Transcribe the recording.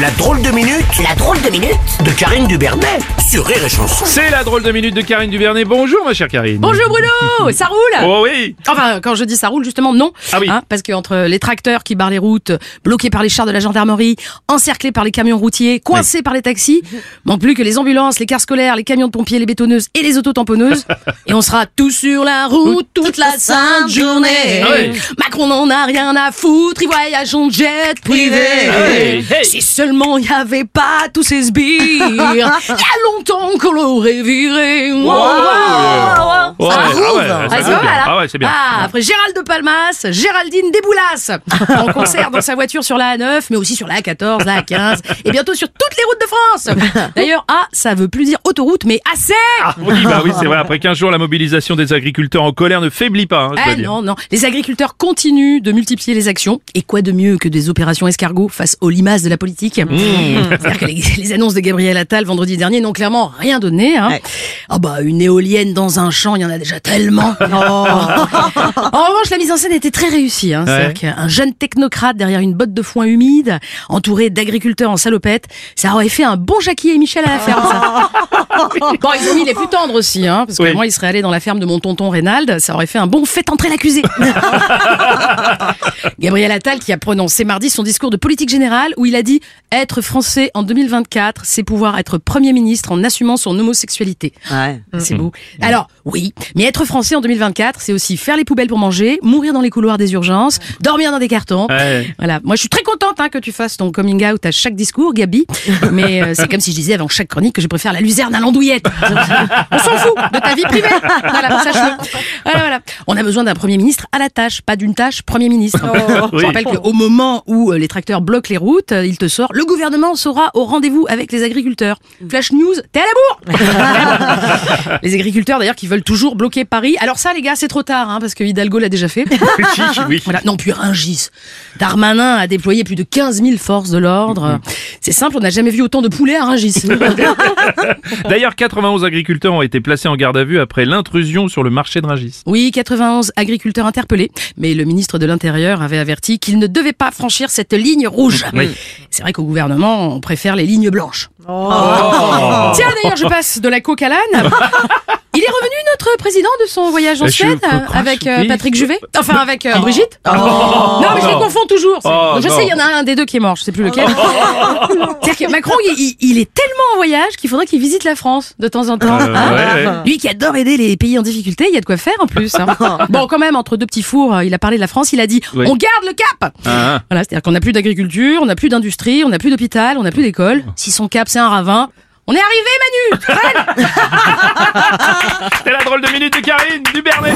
La drôle de minute, la drôle de minute de Karine Dubernet sur Rire et Chanson. C'est la drôle de minute de Karine Duvernay. Bonjour ma chère Karine. Bonjour Bruno, ça roule? Oh oui Enfin, quand je dis ça roule, justement, non. Ah oui. Hein, parce que entre les tracteurs qui barrent les routes, bloqués par les chars de la gendarmerie, encerclés par les camions routiers, coincés par les taxis, manque plus que les ambulances, les cars scolaires, les camions de pompiers, les bétonneuses et les autotamponneuses. et on sera tous sur la route toute la sainte journée. Ah oui. Macron n'en a rien à foutre, il voyage en jet privé. oui. Hey. Si seulement il n'y avait pas tous ces sbires, il y a longtemps qu'on l'aurait viré. Wow, wow, wow. Ouais, Ça ah groove. ouais, ça Ah, fait c'est pas bien. mal, hein Ah ouais, c'est bien. Ah, après Gérald de Palmas, Géraldine Desboulas, en concert dans sa voiture sur la A9, mais aussi sur la A14, la A15, et bientôt sur toutes les routes de France. D'ailleurs, A, ça veut plus dire autoroute, mais assez Ah oui, bah oui, c'est vrai. Après 15 jours, la mobilisation des agriculteurs en colère ne faiblit pas. hein, je Ah dire. non, non. Les agriculteurs continuent de multiplier les actions. Et quoi de mieux que des opérations escargots face aux limaces de la politique Mmh. C'est-à-dire que les, les annonces de Gabriel Attal vendredi dernier n'ont clairement rien donné. Hein. Ah bah une éolienne dans un champ, il y en a déjà tellement. en revanche, la mise en scène était très réussie. Hein. Ouais. C'est-à-dire qu'un jeune technocrate derrière une botte de foin humide, entouré d'agriculteurs en salopette, ça aurait fait un bon Jackie et Michel à la ferme. Ça. Bon, ils ont mis les plus tendres aussi, hein, parce que Oui. moi, il serait allé dans la ferme de mon tonton Reynald, ça aurait fait un bon fait entrer l'accusé. Gabriel Attal qui a prononcé mardi son discours de politique générale où il a dit être français en 2024, c'est pouvoir être premier ministre en assumant son homosexualité. Ouais. C'est beau. Alors, oui, mais être français en 2024, c'est aussi faire les poubelles pour manger, mourir dans les couloirs des urgences, dormir dans des cartons. Ouais. Voilà. Moi, je suis très contente hein, que tu fasses ton coming out à chaque discours, Gabi. Mais euh, c'est comme si je disais avant chaque chronique que je préfère la luzerne à l'andouillette. On s'en fout de ta vie privée. Voilà, voilà. On a besoin d'un premier ministre à la tâche, pas d'une tâche premier ministre. Je Oui. rappelle qu'au moment où euh, les tracteurs bloquent les routes, euh, il te sort le gouvernement sera au rendez-vous avec les agriculteurs. Flash news, t'es à la bourre. les agriculteurs d'ailleurs qui veulent toujours bloquer Paris. Alors ça, les gars, c'est trop tard, hein, parce que Hidalgo l'a déjà fait. oui. Voilà. Non, puis Rungis. Darmanin a déployé plus de 15 000 forces de l'ordre. C'est simple, on n'a jamais vu autant de poulets à Rungis. D'ailleurs, 91 agriculteurs ont été placés en garde à vue après l'intrusion sur le marché de Rungis. oui, 91 agriculteurs interpellés, mais le ministre de l'Intérieur avait averti qu'ils ne devaient pas franchir cette ligne rouge. Oui. C'est vrai qu'au gouvernement, on préfère les lignes blanches. Oh. Tiens, d'ailleurs, je passe de la coque à l'âne. Il est revenu notre président de son voyage en Suède avec euh. Patrick Juvet, enfin avec euh, Brigitte. Non, mais je les confonds toujours. Oh, je sais, il y en a un des deux qui est mort, je sais plus lequel. C'est-à-dire que Macron, il, est tellement en voyage qu'il faudrait qu'il visite la France de temps en temps. Euh, hein. ouais, ouais. Lui qui adore aider les pays en difficulté, il y a de quoi faire en plus. hein. Bon, quand même, entre deux petits fours, il a parlé de la France, il a dit Oui. on garde le cap. Ah, Voilà, c'est-à-dire qu'on n'a plus d'agriculture, on n'a plus d'industrie, on n'a plus d'hôpital, on n'a plus d'école. Si son cap c'est un ravin, on est arrivé Manu C'était la drôle de minute de Karine, du Bernet.